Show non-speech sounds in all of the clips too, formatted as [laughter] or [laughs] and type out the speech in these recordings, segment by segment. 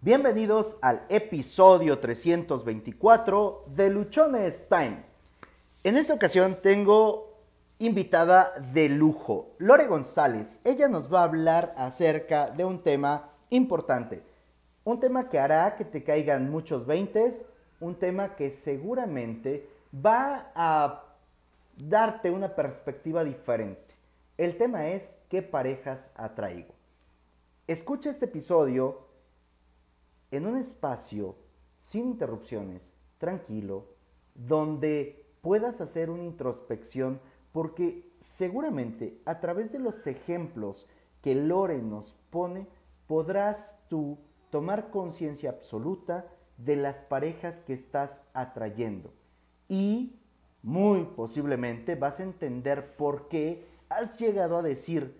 Bienvenidos al episodio 324 de Luchones Time. En esta ocasión tengo invitada de lujo, Lore González. Ella nos va a hablar acerca de un tema importante, un tema que hará que te caigan muchos veintes, un tema que seguramente va a darte una perspectiva diferente. El tema es ¿qué parejas atraigo? Escucha este episodio en un espacio sin interrupciones, tranquilo, donde puedas hacer una introspección porque seguramente a través de los ejemplos que Lore nos pone podrás tú tomar conciencia absoluta de las parejas que estás atrayendo. Y muy posiblemente vas a entender por qué has llegado a decir,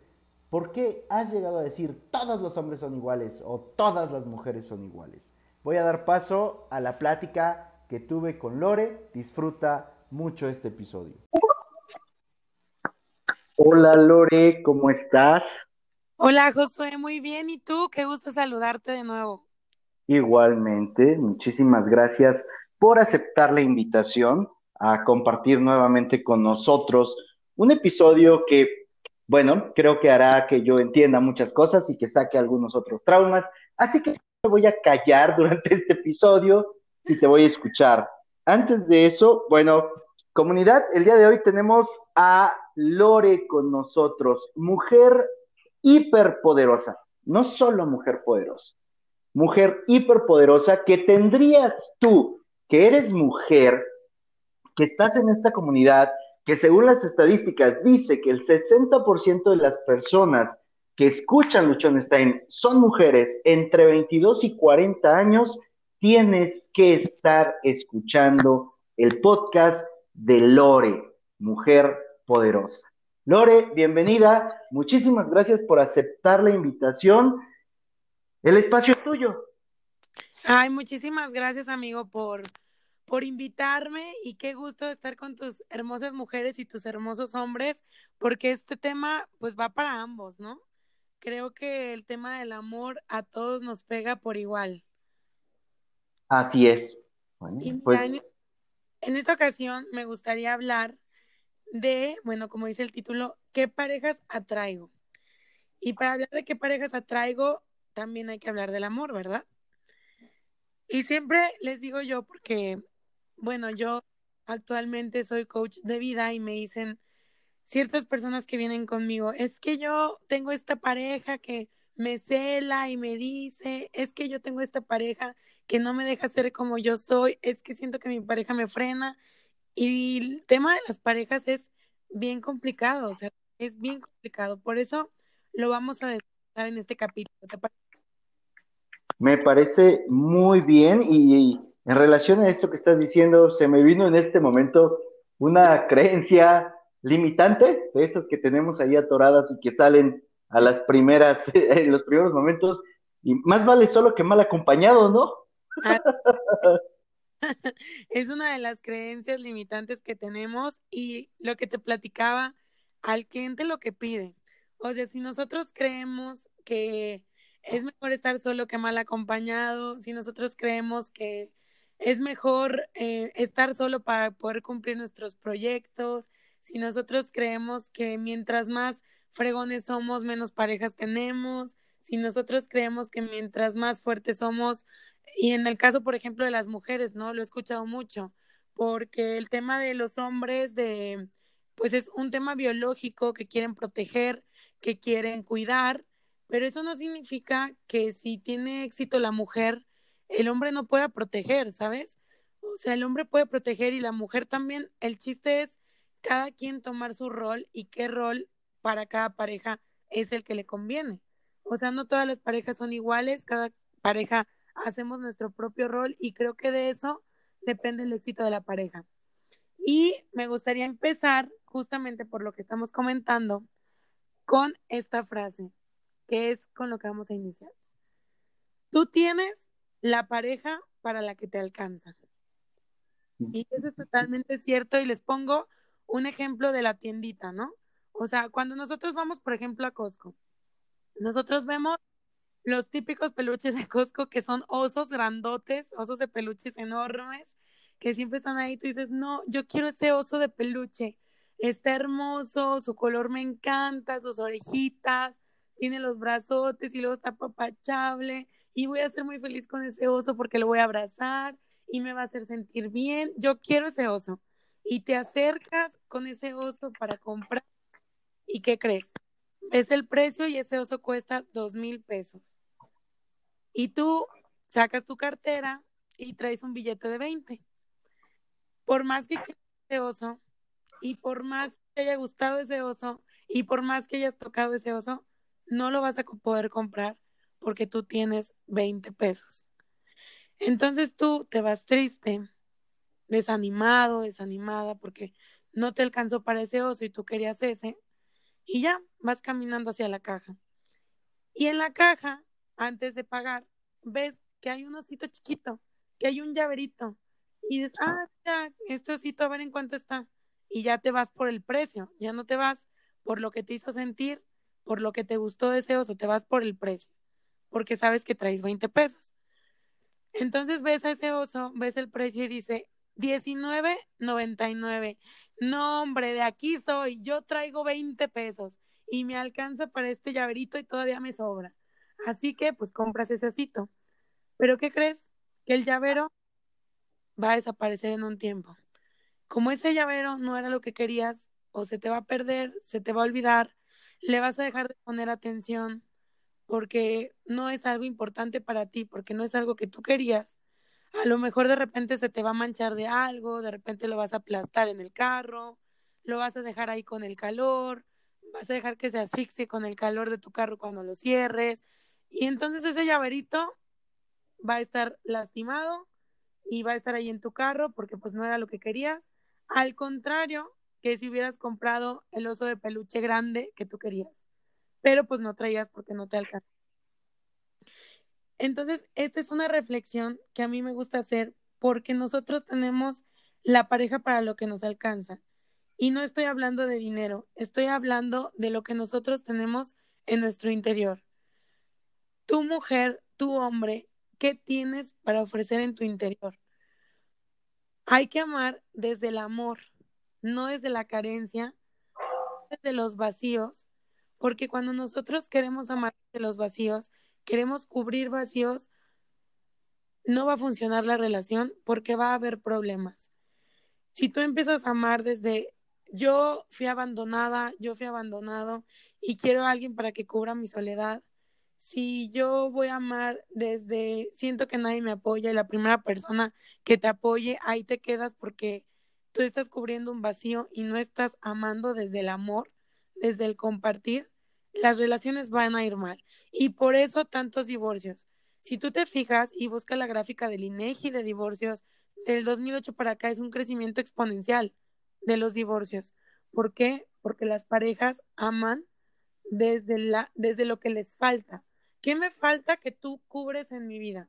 por qué has llegado a decir todos los hombres son iguales o todas las mujeres son iguales. Voy a dar paso a la plática que tuve con Lore. Disfruta mucho este episodio. Hola Lore, ¿cómo estás? Hola Josué, muy bien. ¿Y tú? Qué gusto saludarte de nuevo. Igualmente, muchísimas gracias por aceptar la invitación a compartir nuevamente con nosotros un episodio que, bueno, creo que hará que yo entienda muchas cosas y que saque algunos otros traumas. Así que me voy a callar [laughs] durante este episodio y te voy a escuchar. Antes de eso, bueno, comunidad, el día de hoy tenemos a Lore con nosotros, mujer hiperpoderosa, no solo mujer poderosa, mujer hiperpoderosa que tendrías tú, que eres mujer, que estás en esta comunidad, que según las estadísticas dice que el 60% de las personas que escuchan Luchonstein son mujeres entre 22 y 40 años, tienes que estar escuchando el podcast de Lore, Mujer Poderosa. Lore, bienvenida. Muchísimas gracias por aceptar la invitación. El espacio es tuyo. Ay, muchísimas gracias, amigo, por, por invitarme y qué gusto estar con tus hermosas mujeres y tus hermosos hombres, porque este tema pues va para ambos, ¿no? Creo que el tema del amor a todos nos pega por igual. Así es. pues... en esta ocasión me gustaría hablar de, bueno, como dice el título, ¿qué parejas atraigo? Y para hablar de qué parejas atraigo, también hay que hablar del amor, ¿verdad? Y siempre les digo yo, porque bueno, yo actualmente soy coach de vida y me dicen ciertas personas que vienen conmigo, es que yo tengo esta pareja que me cela y me dice, es que yo tengo esta pareja que no me deja ser como yo soy, es que siento que mi pareja me frena. Y el tema de las parejas es bien complicado, o sea, es bien complicado. Por eso lo vamos a desarrollar en este capítulo. Me parece muy bien y en relación a esto que estás diciendo, se me vino en este momento una creencia limitante de estas que tenemos ahí atoradas y que salen a las primeras, [laughs] en los primeros momentos, y más vale solo que mal acompañado, ¿no? [laughs] es una de las creencias limitantes que tenemos y lo que te platicaba, al cliente lo que pide. O sea, si nosotros creemos que es mejor estar solo que mal acompañado, si nosotros creemos que es mejor eh, estar solo para poder cumplir nuestros proyectos. Si nosotros creemos que mientras más fregones somos, menos parejas tenemos. Si nosotros creemos que mientras más fuertes somos, y en el caso, por ejemplo, de las mujeres, ¿no? Lo he escuchado mucho, porque el tema de los hombres, de, pues es un tema biológico que quieren proteger, que quieren cuidar, pero eso no significa que si tiene éxito la mujer, el hombre no pueda proteger, ¿sabes? O sea, el hombre puede proteger y la mujer también. El chiste es cada quien tomar su rol y qué rol para cada pareja es el que le conviene. O sea, no todas las parejas son iguales, cada pareja hacemos nuestro propio rol y creo que de eso depende el éxito de la pareja. Y me gustaría empezar justamente por lo que estamos comentando con esta frase, que es con lo que vamos a iniciar. Tú tienes la pareja para la que te alcanza. Y eso es totalmente cierto y les pongo un ejemplo de la tiendita, ¿no? O sea, cuando nosotros vamos, por ejemplo, a Costco, nosotros vemos los típicos peluches de Costco que son osos grandotes, osos de peluches enormes, que siempre están ahí. Tú dices, no, yo quiero ese oso de peluche. Está hermoso, su color me encanta, sus orejitas, tiene los brazotes y luego está papachable. Y voy a ser muy feliz con ese oso porque lo voy a abrazar y me va a hacer sentir bien. Yo quiero ese oso. Y te acercas con ese oso para comprar. ¿Y qué crees? Es el precio y ese oso cuesta dos mil pesos. Y tú sacas tu cartera y traes un billete de 20. Por más que quieras ese oso y por más que te haya gustado ese oso y por más que hayas tocado ese oso, no lo vas a poder comprar porque tú tienes 20 pesos. Entonces tú te vas triste, desanimado, desanimada porque no te alcanzó para ese oso y tú querías ese y ya vas caminando hacia la caja. Y en la caja, antes de pagar, ves que hay un osito chiquito, que hay un llaverito. Y dices, ah, ya, este osito, a ver en cuánto está. Y ya te vas por el precio, ya no te vas por lo que te hizo sentir, por lo que te gustó ese oso, te vas por el precio, porque sabes que traes 20 pesos. Entonces ves a ese oso, ves el precio y dice, 19.99. No, hombre, de aquí soy. Yo traigo 20 pesos y me alcanza para este llaverito y todavía me sobra. Así que, pues compras ese osito. Pero ¿qué crees? Que el llavero va a desaparecer en un tiempo. Como ese llavero no era lo que querías, o se te va a perder, se te va a olvidar, le vas a dejar de poner atención porque no es algo importante para ti, porque no es algo que tú querías a lo mejor de repente se te va a manchar de algo, de repente lo vas a aplastar en el carro, lo vas a dejar ahí con el calor, vas a dejar que se asfixie con el calor de tu carro cuando lo cierres. Y entonces ese llaverito va a estar lastimado y va a estar ahí en tu carro porque pues no era lo que querías. Al contrario que si hubieras comprado el oso de peluche grande que tú querías, pero pues no traías porque no te alcanzó. Entonces, esta es una reflexión que a mí me gusta hacer porque nosotros tenemos la pareja para lo que nos alcanza. Y no estoy hablando de dinero, estoy hablando de lo que nosotros tenemos en nuestro interior. Tu mujer, tu hombre, ¿qué tienes para ofrecer en tu interior? Hay que amar desde el amor, no desde la carencia, desde los vacíos, porque cuando nosotros queremos amar desde los vacíos, queremos cubrir vacíos, no va a funcionar la relación porque va a haber problemas. Si tú empiezas a amar desde yo fui abandonada, yo fui abandonado y quiero a alguien para que cubra mi soledad, si yo voy a amar desde siento que nadie me apoya y la primera persona que te apoye, ahí te quedas porque tú estás cubriendo un vacío y no estás amando desde el amor, desde el compartir, las relaciones van a ir mal. Y por eso tantos divorcios. Si tú te fijas y buscas la gráfica del INEGI de divorcios, del 2008 para acá es un crecimiento exponencial de los divorcios. ¿Por qué? Porque las parejas aman desde, la, desde lo que les falta. ¿Qué me falta que tú cubres en mi vida?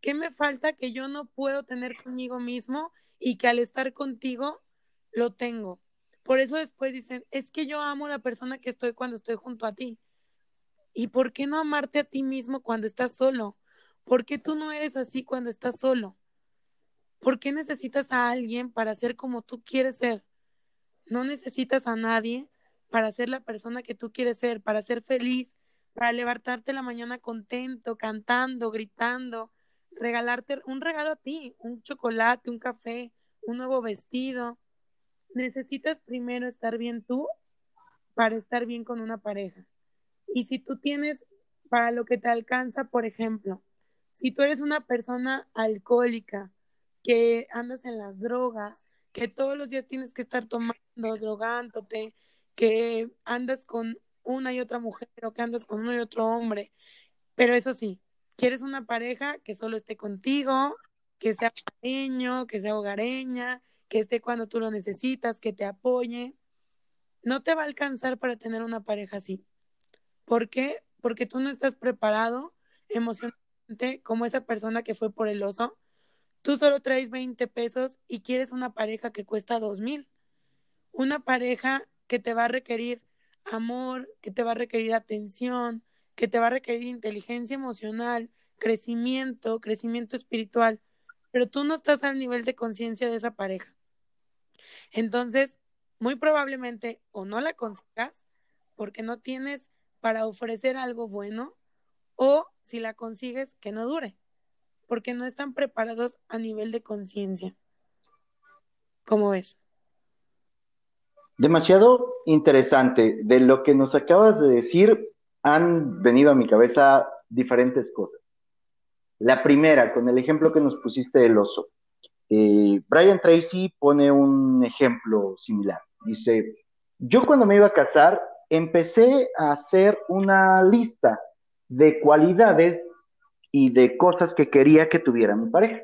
¿Qué me falta que yo no puedo tener conmigo mismo y que al estar contigo lo tengo? Por eso después dicen, es que yo amo a la persona que estoy cuando estoy junto a ti. ¿Y por qué no amarte a ti mismo cuando estás solo? ¿Por qué tú no eres así cuando estás solo? ¿Por qué necesitas a alguien para ser como tú quieres ser? No necesitas a nadie para ser la persona que tú quieres ser, para ser feliz, para levantarte la mañana contento, cantando, gritando, regalarte un regalo a ti, un chocolate, un café, un nuevo vestido, necesitas primero estar bien tú para estar bien con una pareja. Y si tú tienes para lo que te alcanza, por ejemplo, si tú eres una persona alcohólica, que andas en las drogas, que todos los días tienes que estar tomando, drogándote, que andas con una y otra mujer o que andas con uno y otro hombre, pero eso sí, quieres una pareja que solo esté contigo, que sea cariño, que sea hogareña, que esté cuando tú lo necesitas, que te apoye. No te va a alcanzar para tener una pareja así. ¿Por qué? Porque tú no estás preparado emocionalmente como esa persona que fue por el oso. Tú solo traes 20 pesos y quieres una pareja que cuesta 2 mil. Una pareja que te va a requerir amor, que te va a requerir atención, que te va a requerir inteligencia emocional, crecimiento, crecimiento espiritual, pero tú no estás al nivel de conciencia de esa pareja. Entonces, muy probablemente o no la consigas porque no tienes para ofrecer algo bueno o si la consigues que no dure, porque no están preparados a nivel de conciencia. ¿Cómo ves? Demasiado interesante. De lo que nos acabas de decir, han venido a mi cabeza diferentes cosas. La primera, con el ejemplo que nos pusiste del oso. Eh, Brian Tracy pone un ejemplo similar. Dice, yo cuando me iba a casar, empecé a hacer una lista de cualidades y de cosas que quería que tuviera mi pareja.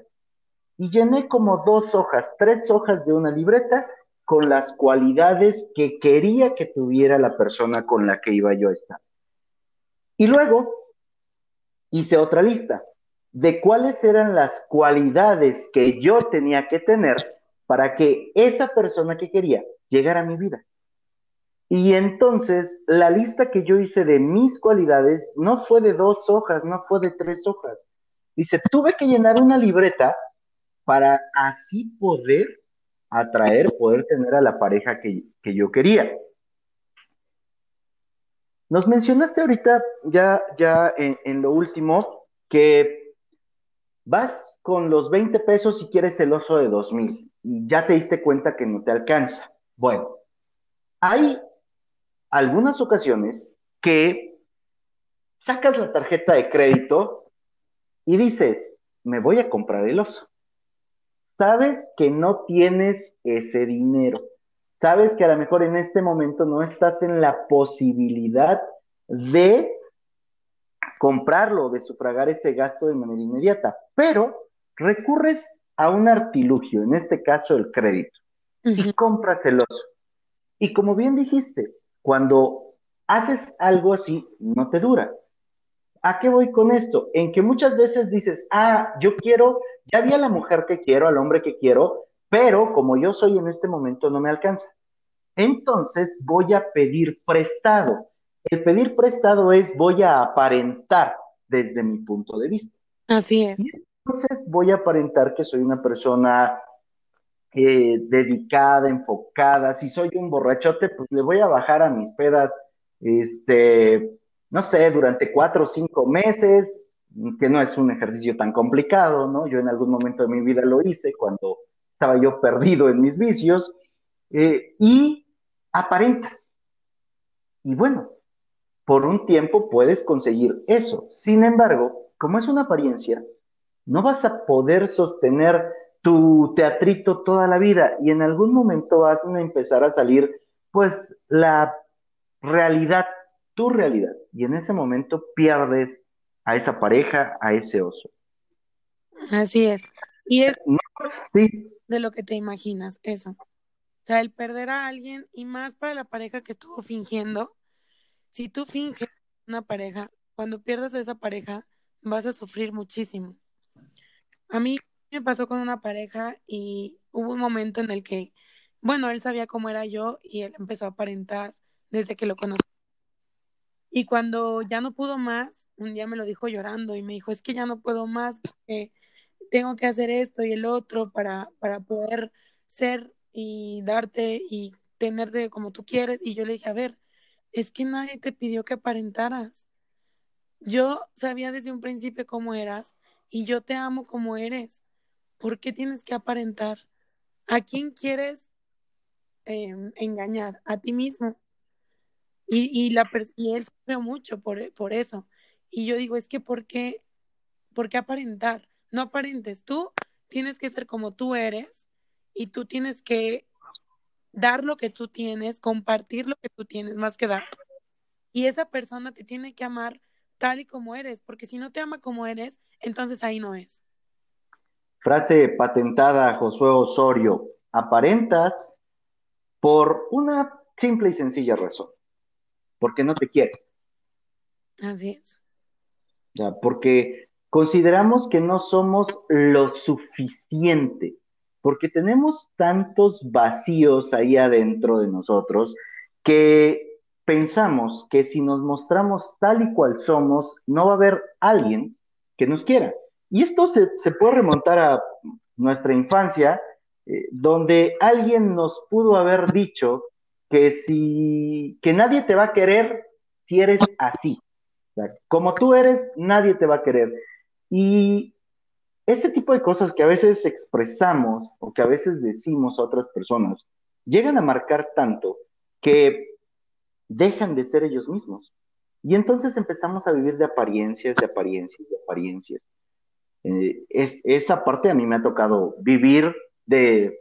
Y llené como dos hojas, tres hojas de una libreta con las cualidades que quería que tuviera la persona con la que iba yo a estar. Y luego hice otra lista de cuáles eran las cualidades que yo tenía que tener para que esa persona que quería llegara a mi vida. Y entonces la lista que yo hice de mis cualidades no fue de dos hojas, no fue de tres hojas. Dice, tuve que llenar una libreta para así poder atraer, poder tener a la pareja que, yo quería. Nos mencionaste ahorita, ya, ya en, lo último, que vas con los 20 pesos y quieres el oso de 2000 y ya te diste cuenta que no te alcanza. Bueno, hay algunas ocasiones que sacas la tarjeta de crédito y dices, me voy a comprar el oso sabes que no tienes ese dinero, sabes que a lo mejor en este momento no estás en la posibilidad de comprarlo, de sufragar ese gasto de manera inmediata, pero recurres a un artilugio, en este caso el crédito, y compras el oso. Y como bien dijiste, cuando haces algo así, no te dura. ¿A qué voy con esto? En que muchas veces dices, ah, yo quiero ya vi a la mujer que quiero, al hombre que quiero, pero como yo soy en este momento no me alcanza. Entonces voy a pedir prestado. El pedir prestado es voy a aparentar desde mi punto de vista. Así es. entonces voy a aparentar que soy una persona eh, dedicada, enfocada. Si soy un borrachote, pues le voy a bajar a mis pedas, este, no sé, durante cuatro o cinco meses, que no es un ejercicio tan complicado, ¿no? Yo en algún momento de mi vida lo hice cuando estaba yo perdido en mis vicios, eh, y aparentas. Y bueno, por un tiempo puedes conseguir eso. Sin embargo, como es una apariencia, no vas a poder sostener tu teatrito toda la vida y en algún momento vas a empezar a salir, pues, la realidad, tu realidad. Y en ese momento pierdes a esa pareja, a ese oso. Así es. Y es sí. de lo que te imaginas, eso. O sea, el perder a alguien y más para la pareja que estuvo fingiendo. Si tú finges una pareja, cuando pierdas a esa pareja, vas a sufrir muchísimo. A mí me pasó con una pareja y hubo un momento en el que, bueno, él sabía cómo era yo y él empezó a aparentar desde que lo conocí. Y cuando ya no pudo más, un día me lo dijo llorando y me dijo, es que ya no puedo más, porque tengo que hacer esto y el otro para, para poder ser y darte y tenerte como tú quieres. Y yo le dije, a ver, es que nadie te pidió que aparentaras. Yo sabía desde un principio cómo eras y yo te amo como eres. ¿Por qué tienes que aparentar? ¿A quién quieres em, engañar? A ti mismo. Y, y, la, él sufrió mucho por, por eso. Y yo digo, es que ¿por qué, ¿por qué aparentar? No aparentes. Tú tienes que ser como tú eres y tú tienes que dar lo que tú tienes, compartir lo que tú tienes, más que dar. Y esa persona te tiene que amar tal y como eres, porque si no te ama como eres, entonces ahí no es. Frase patentada Josué Osorio, aparentas por una simple y sencilla razón, porque no te quiere. Así es porque consideramos que no somos lo suficiente, porque tenemos tantos vacíos ahí adentro de nosotros que pensamos que si nos mostramos tal y cual somos, no va a haber alguien que nos quiera. Y esto se, puede remontar a nuestra infancia, eh, donde alguien nos pudo haber dicho que si que nadie te va a querer si eres así. como tú eres, nadie te va a querer. Y ese tipo de cosas que a veces expresamos o que a veces decimos a otras personas llegan a marcar tanto que dejan de ser ellos mismos. Y entonces empezamos a vivir de apariencias, de apariencias, de apariencias. Eh, es, esa parte a mí me ha tocado vivir de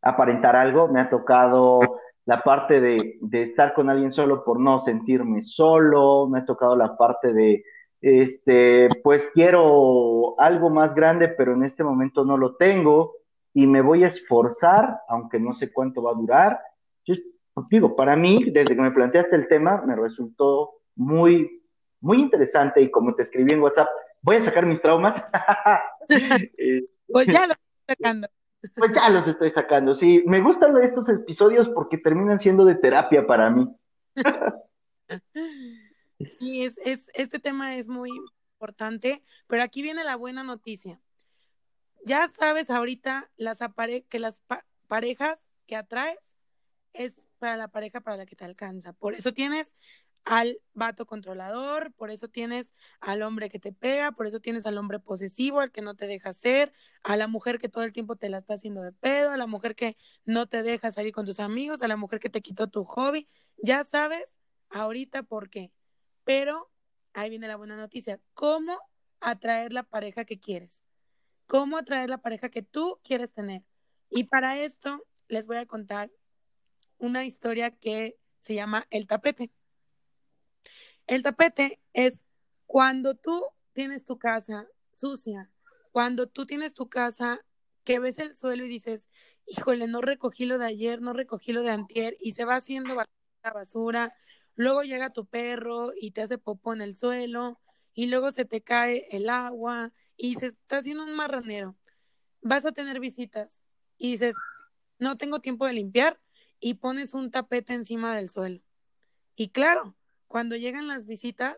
aparentar algo, me ha tocado la parte de, estar con alguien solo por no sentirme solo, me ha tocado la parte de, este, pues quiero algo más grande, pero en este momento no lo tengo y me voy a esforzar, aunque no sé cuánto va a durar. Yo, digo, para mí, desde que me planteaste el tema, me resultó muy, muy interesante y como te escribí en WhatsApp, voy a sacar mis traumas. [laughs] Pues ya los estoy sacando. Pues ya los estoy sacando, sí. Me gustan estos episodios porque terminan siendo de terapia para mí. [laughs] Sí, es, es, este tema es muy importante, pero aquí viene la buena noticia. Ya sabes ahorita las que las parejas que atraes es para la pareja para la que te alcanza. Por eso tienes al vato controlador, por eso tienes al hombre que te pega, por eso tienes al hombre posesivo, al que no te deja ser, a la mujer que todo el tiempo te la está haciendo de pedo, a la mujer que no te deja salir con tus amigos, a la mujer que te quitó tu hobby. Ya sabes ahorita por qué. Pero ahí viene la buena noticia. ¿Cómo atraer la pareja que quieres? ¿Cómo atraer la pareja que tú quieres tener? Y para esto les voy a contar una historia que se llama El tapete. El tapete es cuando tú tienes tu casa sucia, cuando tú tienes tu casa que ves el suelo y dices, híjole, no recogí lo de ayer, no recogí lo de antier, y se va haciendo la basura, luego llega tu perro y te hace popó en el suelo, y luego se te cae el agua, y se está haciendo un marranero. Vas a tener visitas, y dices, no tengo tiempo de limpiar, y pones un tapete encima del suelo. Y claro, cuando llegan las visitas,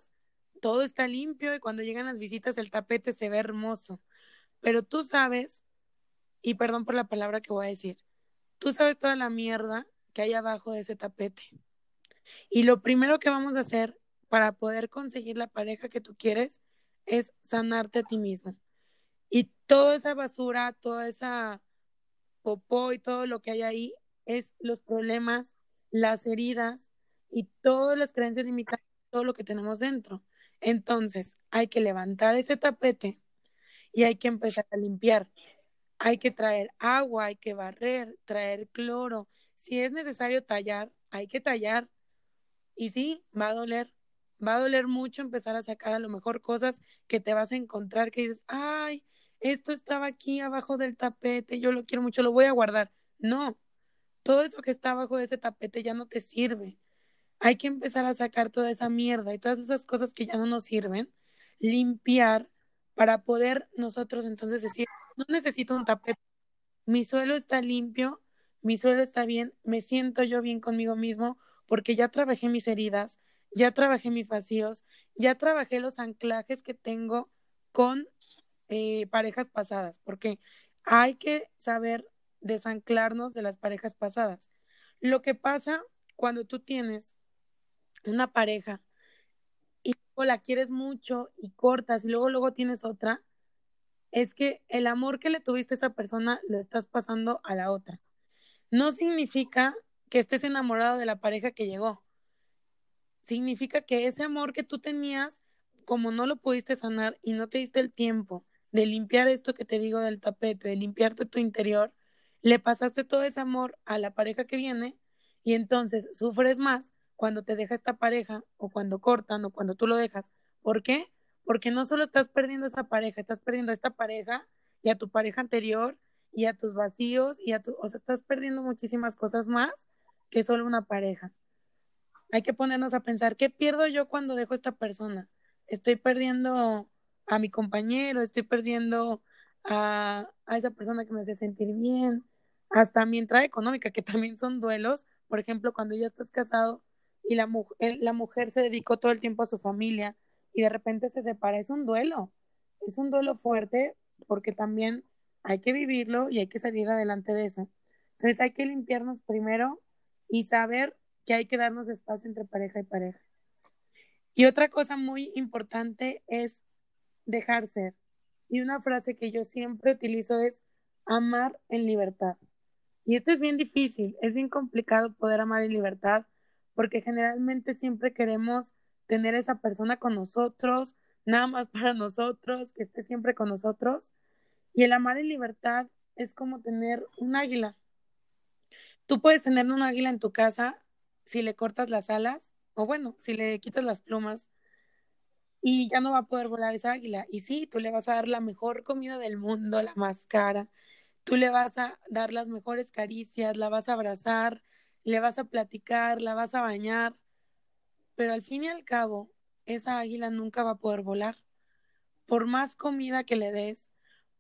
todo está limpio, y cuando llegan las visitas, el tapete se ve hermoso. Pero tú sabes, y perdón por la palabra que voy a decir, tú sabes toda la mierda que hay abajo de ese tapete. Y lo primero que vamos a hacer para poder conseguir la pareja que tú quieres es sanarte a ti mismo. Y toda esa basura, toda esa popó y todo lo que hay ahí es los problemas, las heridas y todas las creencias limitadas, todo lo que tenemos dentro. Entonces, hay que levantar ese tapete y hay que empezar a limpiar. Hay que traer agua, hay que barrer, traer cloro. Si es necesario tallar, hay que tallar y sí, va a doler, va a doler mucho empezar a sacar a lo mejor cosas que te vas a encontrar que dices, ay, esto estaba aquí abajo del tapete, yo lo quiero mucho, lo voy a guardar. No, todo eso que está abajo de ese tapete ya no te sirve. Hay que empezar a sacar toda esa mierda y todas esas cosas que ya no nos sirven, limpiar para poder nosotros entonces decir, no necesito un tapete, mi suelo está limpio, mi suelo está bien, me siento yo bien conmigo mismo porque ya trabajé mis heridas, ya trabajé mis vacíos, ya trabajé los anclajes que tengo con eh, parejas pasadas, porque hay que saber desanclarnos de las parejas pasadas. Lo que pasa cuando tú tienes una pareja y la quieres mucho y cortas y luego luego tienes otra, es que el amor que le tuviste a esa persona lo estás pasando a la otra. No significa que estés enamorado de la pareja que llegó. Significa que ese amor que tú tenías, como no lo pudiste sanar y no te diste el tiempo de limpiar esto que te digo del tapete, de limpiarte tu interior, le pasaste todo ese amor a la pareja que viene y entonces sufres más cuando te deja esta pareja o cuando cortan o cuando tú lo dejas. ¿Por qué? Porque no solo estás perdiendo esa pareja, estás perdiendo a esta pareja y a tu pareja anterior y a tus vacíos y a tu, o sea, estás perdiendo muchísimas cosas más que solo una pareja. Hay que ponernos a pensar, ¿qué pierdo yo cuando dejo a esta persona? Estoy perdiendo a mi compañero, estoy perdiendo a, a esa persona que me hace sentir bien, hasta mi entrada económica, que [laughs] también son duelos. Por ejemplo, cuando ya estás casado y la, la mujer se dedicó todo el tiempo a su familia y de repente se separa. Es un duelo, es un duelo fuerte porque también hay que vivirlo y hay que salir adelante de eso. Entonces hay que limpiarnos primero y saber que hay que darnos espacio entre pareja y pareja. Y otra cosa muy importante es dejar ser. Y una frase que yo siempre utilizo es amar en libertad. Y esto es bien difícil, es bien complicado poder amar en libertad porque generalmente siempre queremos tener esa persona con nosotros, nada más para nosotros, que esté siempre con nosotros. Y el amar en libertad es como tener un águila. Tú puedes tener un águila en tu casa si le cortas las alas, o bueno, si le quitas las plumas, y ya no va a poder volar esa águila. Y sí, tú le vas a dar la mejor comida del mundo, la más cara, tú le vas a dar las mejores caricias, la vas a abrazar, le vas a platicar, la vas a bañar, pero al fin y al cabo, esa águila nunca va a poder volar. Por más comida que le des,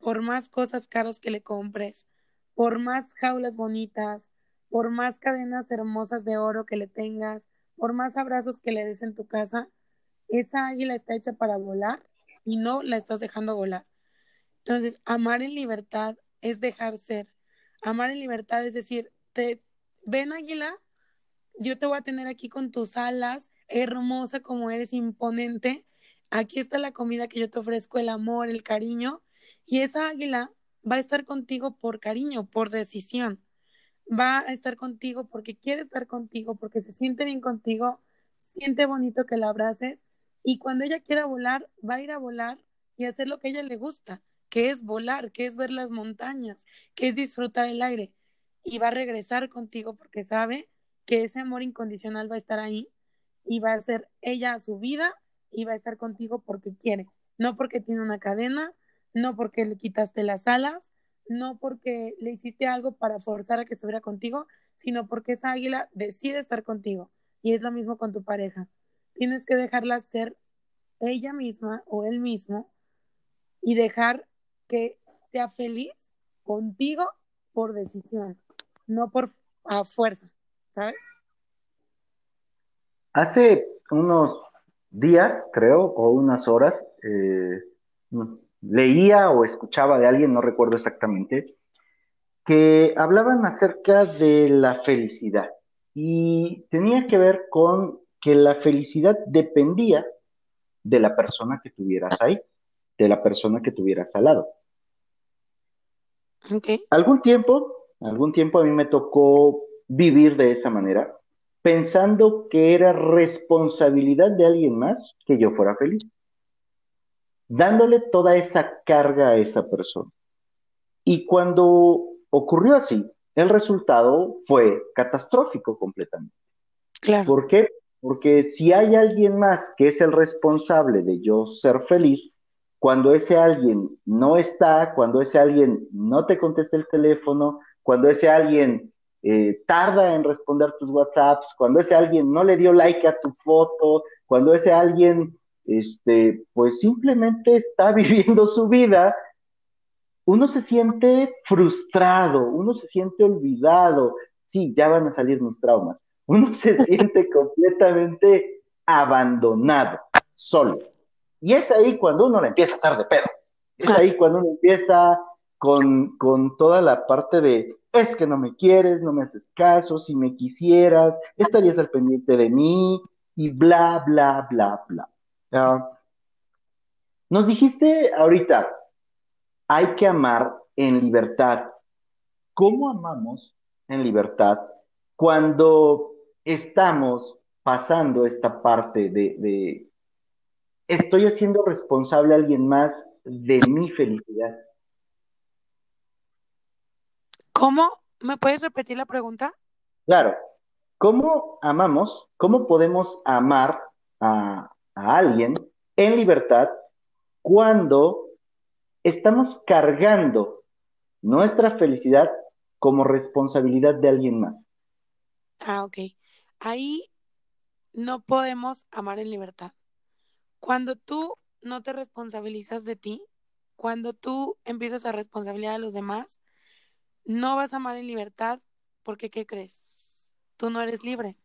por más cosas caras que le compres, por más jaulas bonitas, por más cadenas hermosas de oro que le tengas, por más abrazos que le des en tu casa, esa águila está hecha para volar y no la estás dejando volar. Entonces, amar en libertad es dejar ser. Amar en libertad es decir, ven águila, yo te voy a tener aquí con tus alas, hermosa como eres, imponente. Aquí está la comida que yo te ofrezco, el amor, el cariño. Y esa águila va a estar contigo por cariño, por decisión. Va a estar contigo porque quiere estar contigo, porque se siente bien contigo, siente bonito que la abraces. Y cuando ella quiera volar, va a ir a volar y hacer lo que ella le gusta que es volar, que es ver las montañas, que es disfrutar el aire. Y va a regresar contigo porque sabe que ese amor incondicional va a estar ahí y va a ser ella a su vida y va a estar contigo porque quiere, no porque tiene una cadena, no porque le quitaste las alas, no porque le hiciste algo para forzar a que estuviera contigo, sino porque esa águila decide estar contigo. Y es lo mismo con tu pareja. Tienes que dejarla ser ella misma o él mismo y dejar que sea feliz contigo por decisión, no por a fuerza, ¿sabes? Hace unos días, creo, o unas horas, eh, leía o escuchaba de alguien, no recuerdo exactamente, que hablaban acerca de la felicidad. Y tenía que ver con que la felicidad dependía de la persona que tuvieras ahí, de la persona que tuvieras al lado. Algún tiempo, algún tiempo a mí me tocó vivir de esa manera, pensando que era responsabilidad de alguien más que yo fuera feliz, dándole toda esa carga a esa persona. Y cuando ocurrió así, el resultado fue catastrófico completamente. Claro. ¿Por qué? Porque si hay alguien más que es el responsable de yo ser feliz, cuando ese alguien no está, cuando ese alguien no te contesta el teléfono, cuando ese alguien eh, tarda en responder tus WhatsApps, cuando ese alguien no le dio like a tu foto, cuando ese alguien, este, pues simplemente está [laughs] viviendo su vida, uno se siente frustrado, uno se siente olvidado, sí, ya van a salir mis traumas, [laughs] uno se siente completamente abandonado, solo. Y es ahí cuando uno le empieza a estar de pedo. Es ahí cuando uno empieza con, toda la parte de, es que no me quieres, no me haces caso, si me quisieras, estarías al pendiente de mí, y bla, bla, bla, bla. Ah, nos dijiste ahorita, hay que amar en libertad. ¿Cómo amamos en libertad cuando estamos pasando esta parte de estoy haciendo responsable a alguien más de mi felicidad. ¿Cómo? ¿Me puedes repetir la pregunta? Claro. ¿Cómo amamos, cómo podemos amar a, a alguien en libertad cuando estamos cargando nuestra felicidad como responsabilidad de alguien más? Ah, ok. Ahí no podemos amar en libertad. Cuando tú no te responsabilizas de ti, cuando tú empiezas a responsabilizar a los demás, no vas a amar en libertad porque, ¿qué crees? Tú no eres libre.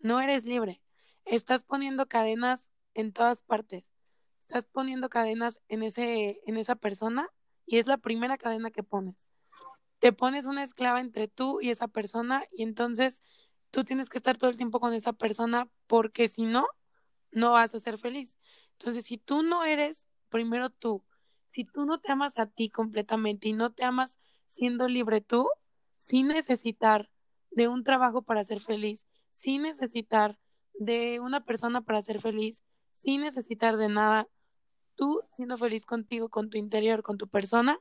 no eres libre. Estás poniendo cadenas en todas partes. Estás poniendo cadenas en, ese, en esa persona y es la primera cadena que pones. Te pones una esclava entre tú y esa persona y entonces tú tienes que estar todo el tiempo con esa persona porque si no, no vas a ser feliz. Entonces, si tú no eres primero tú, si tú no te amas a ti completamente y no te amas siendo libre tú, sin necesitar de un trabajo para ser feliz, sin necesitar de una persona para ser feliz, sin necesitar de nada, tú siendo feliz contigo, con tu interior, con tu persona,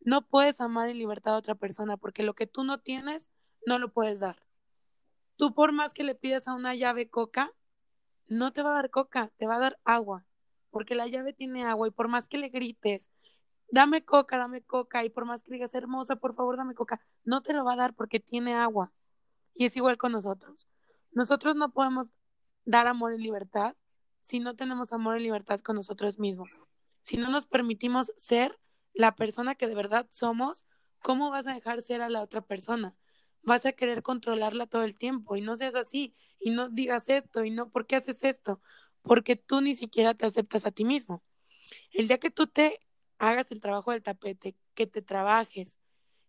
no puedes amar en libertad a otra persona porque lo que tú no tienes, no lo puedes dar. Tú por más que le pidas a una llave coca, no te va a dar coca, te va a dar agua, porque la llave tiene agua y por más que le grites, dame coca, dame coca, y por más que digas hermosa, por favor, dame coca, no te lo va a dar porque tiene agua. Y es igual con nosotros. Nosotros no podemos dar amor en libertad si no tenemos amor en libertad con nosotros mismos. Si no nos permitimos ser la persona que de verdad somos, ¿cómo vas a dejar ser a la otra persona? Vas a querer controlarla todo el tiempo y no seas así y no digas esto y no, ¿por qué haces esto? Porque tú ni siquiera te aceptas a ti mismo. El día que tú te hagas el trabajo del tapete, que te trabajes,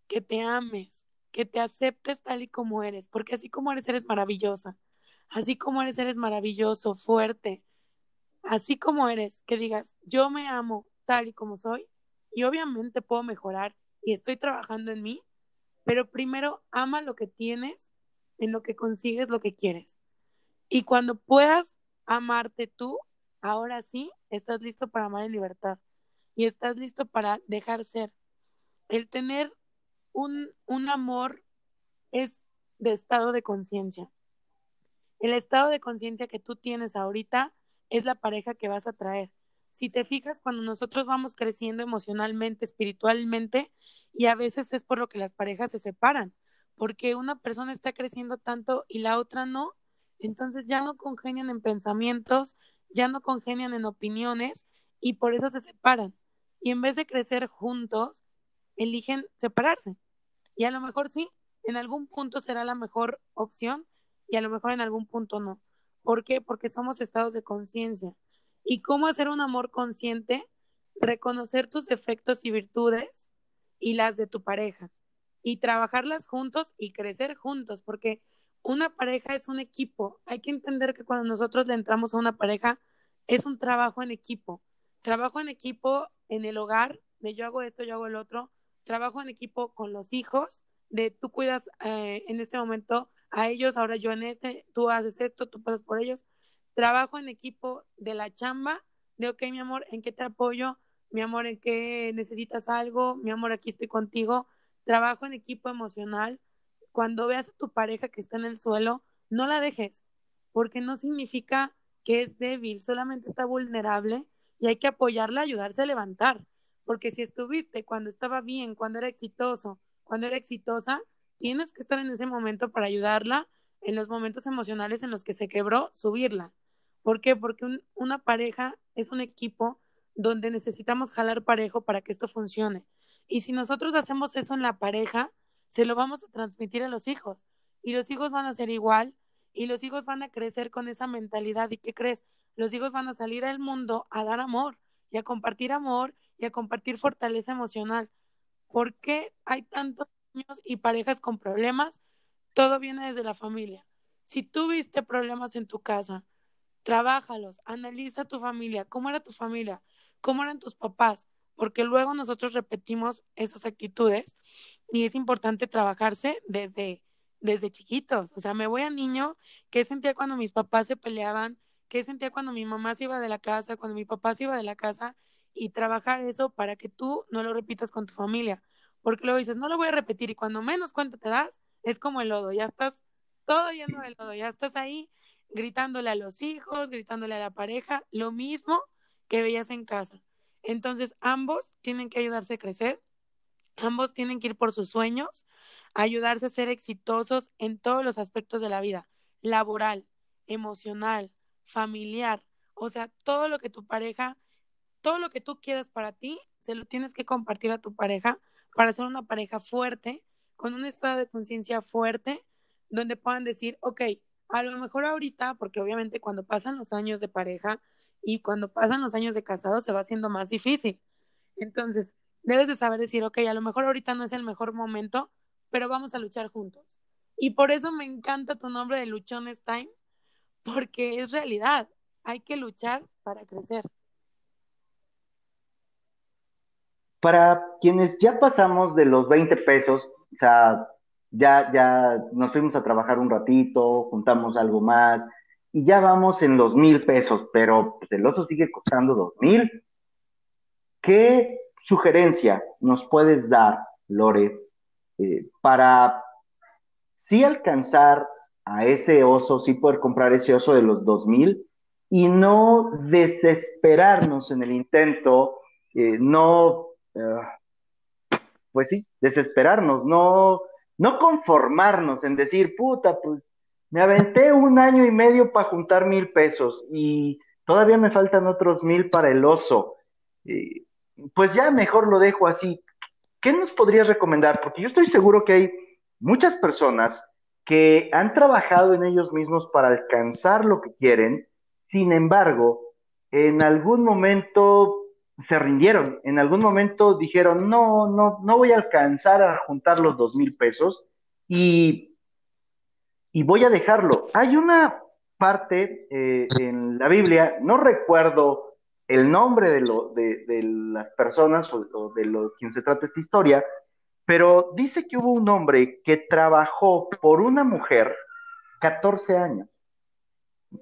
que te ames, que te aceptes tal y como eres, porque así como eres, eres maravillosa. Así como eres, eres maravilloso, fuerte. Así como eres, que digas, yo me amo tal y como soy, y obviamente puedo mejorar y estoy trabajando en mí, pero primero ama lo que tienes, en lo que consigues lo que quieres. Y cuando puedas amarte tú, ahora sí, estás listo para amar en libertad y estás listo para dejar ser. El tener un, un amor es de estado de conciencia. El estado de conciencia que tú tienes ahorita es la pareja que vas a traer. Si te fijas, cuando nosotros vamos creciendo emocionalmente, espiritualmente, y a veces es por lo que las parejas se separan, porque una persona está creciendo tanto y la otra no, entonces ya no congenian en pensamientos, ya no congenian en opiniones y por eso se separan y en vez de crecer juntos, eligen separarse. Y a lo mejor sí, en algún punto será la mejor opción y a lo mejor en algún punto no. ¿Por qué? Porque somos estados de conciencia. ¿Y cómo hacer un amor consciente? Reconocer tus defectos y virtudes y las de tu pareja y trabajarlas juntos y crecer juntos, porque una pareja es un equipo. Hay que entender que cuando nosotros le entramos a una pareja, es un trabajo en equipo. Trabajo en equipo en el hogar, de yo hago esto, yo hago el otro, trabajo en equipo con los hijos, de tú cuidas eh, en este momento a ellos, ahora yo en este, tú haces esto, tú pasas por ellos. Trabajo en equipo de la chamba, de, ok, mi amor, ¿en qué te apoyo? Mi amor, ¿en qué necesitas algo? Mi amor, aquí estoy contigo. Trabajo en equipo emocional. Cuando veas a tu pareja que está en el suelo, no la dejes, porque no significa que es débil, solamente está vulnerable y hay que apoyarla, ayudarse a levantar, porque si estuviste cuando estaba bien, cuando era exitoso, cuando era exitosa, tienes que estar en ese momento para ayudarla en los momentos emocionales en los que se quebró, subirla. ¿Por qué? Porque una pareja es un equipo donde necesitamos jalar parejo para que esto funcione. Y si nosotros hacemos eso en la pareja, se lo vamos a transmitir a los hijos. Y los hijos van a ser igual y los hijos van a crecer con esa mentalidad. ¿Y qué crees? los hijos van a salir al mundo a dar amor y a compartir amor y a compartir fortaleza emocional. ¿Por qué hay tantos niños y parejas con problemas? Todo viene desde la familia. Si tuviste problemas en tu casa, trabájalos, analiza tu familia, cómo era tu familia, cómo eran tus papás, porque luego nosotros repetimos esas actitudes y es importante trabajarse desde, desde chiquitos. O sea, me voy a niño, ¿qué sentía cuando mis papás se peleaban? qué sentía cuando mi mamá se iba de la casa, cuando mi papá se iba de la casa y trabajar eso para que tú no lo repitas con tu familia. Porque luego dices, no lo voy a repetir y cuando menos cuenta te das, es como el lodo, ya estás todo lleno de lodo, ya estás ahí gritándole a los hijos, gritándole a la pareja, lo mismo que veías en casa. Entonces, ambos tienen que ayudarse a crecer, ambos tienen que ir por sus sueños, ayudarse a ser exitosos en todos los aspectos de la vida, laboral, emocional, familiar, o sea, todo lo que tu pareja, todo lo que tú quieras para ti, se lo tienes que compartir a tu pareja para ser una pareja fuerte, con un estado de conciencia fuerte, donde puedan decir, ok, A lo mejor ahorita, porque obviamente cuando pasan los años de pareja y cuando pasan los años de casado se va haciendo más difícil. Entonces, debes de saber decir, ok, a lo mejor ahorita no es el mejor momento, pero vamos a luchar juntos. Y por eso me encanta tu nombre de Luchones Time, porque es realidad. Hay que luchar para crecer. Para quienes ya pasamos de los 20 pesos, o sea, ya, ya nos fuimos a trabajar un ratito, juntamos algo más y ya vamos en los mil pesos, pero pues, el oso sigue costando dos mil. ¿Qué sugerencia nos puedes dar, Lore, eh, para sí alcanzar a ese oso, sí poder comprar ese oso de los dos mil y no desesperarnos en el intento, eh, no, eh, pues sí, desesperarnos, no no conformarnos en decir, puta, pues me aventé un año y medio para juntar mil pesos y todavía me faltan otros mil para el oso. pues ya mejor lo dejo así. ¿Qué nos podrías recomendar? Porque yo estoy seguro que hay muchas personas que han trabajado en ellos mismos para alcanzar lo que quieren, sin embargo, en algún momento se rindieron. En algún momento dijeron, no, no, no voy a alcanzar a juntar los dos mil pesos y, y voy a dejarlo. Hay una parte eh, en la Biblia, no recuerdo el nombre de, lo, de, las personas o, de lo, quien se trata esta historia, pero dice que hubo un hombre que trabajó por una mujer 14 años.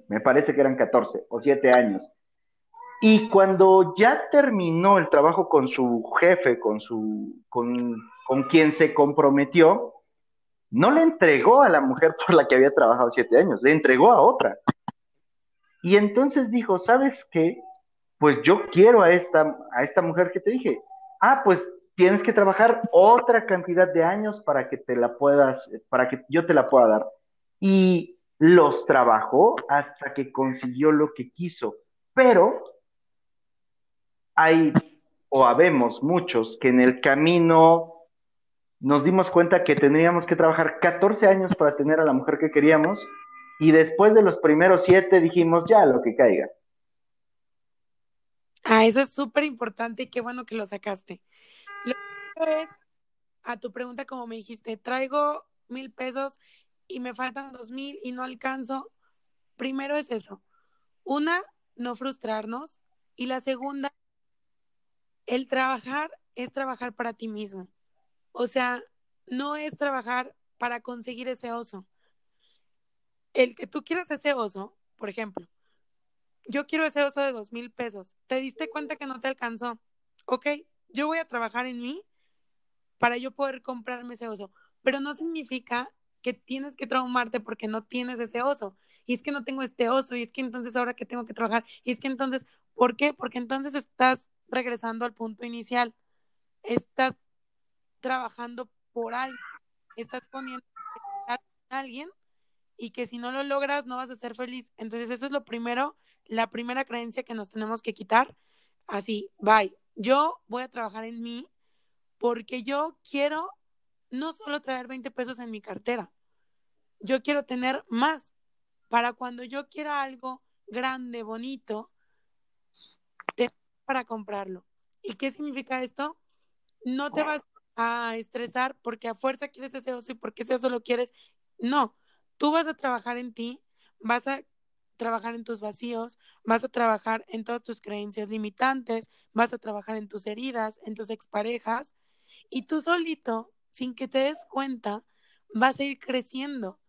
Me parece que eran 14 o 7 años. Y cuando ya terminó el trabajo con su jefe, con su, con, con quien se comprometió, no le entregó a la mujer por la que había trabajado siete años, le entregó a otra. Y entonces dijo, ¿sabes qué? Pues yo quiero a esta, a esta mujer que te dije. Ah, pues tienes que trabajar otra cantidad de años para que te la puedas, para que yo te la pueda dar. Y los trabajó hasta que consiguió lo que quiso. Pero hay o habemos muchos que en el camino nos dimos cuenta que tendríamos que trabajar 14 años para tener a la mujer que queríamos y después de los primeros siete dijimos ya lo que caiga. Ah, eso es súper importante y qué bueno que lo sacaste. Lo a tu pregunta, como me dijiste, traigo mil pesos y me faltan dos mil y no alcanzo. Primero es eso. Una, no frustrarnos. Y la segunda el trabajar es trabajar para ti mismo. O sea, no es trabajar para conseguir ese oso. El que tú quieras ese oso, por ejemplo, yo quiero ese oso de dos mil pesos. ¿Te diste cuenta que no te alcanzó? Ok, yo voy a trabajar en mí para yo poder comprarme ese oso. Pero no significa que tienes que traumarte porque no tienes ese oso. Y es que no tengo este oso, y es que entonces ahora que tengo que trabajar, y es que entonces, ¿por qué? Porque entonces estás regresando al punto inicial. Estás trabajando por alguien, estás poniendo a alguien y que si no lo logras no vas a ser feliz. Entonces eso es lo primero, la primera creencia que nos tenemos que quitar. Así, bye. Yo voy a trabajar en mí porque yo quiero no solo traer 20 pesos en mi cartera, yo quiero tener más para cuando yo quiera algo grande, bonito, para comprarlo. ¿Y qué significa esto? No te vas a estresar porque a fuerza quieres ese oso y porque ese oso lo quieres. No, tú vas a trabajar en ti, vas a trabajar en tus vacíos, vas a trabajar en todas tus creencias limitantes, vas a trabajar en tus heridas, en tus exparejas, y tú solito, sin que te des cuenta, vas a ir creciendo.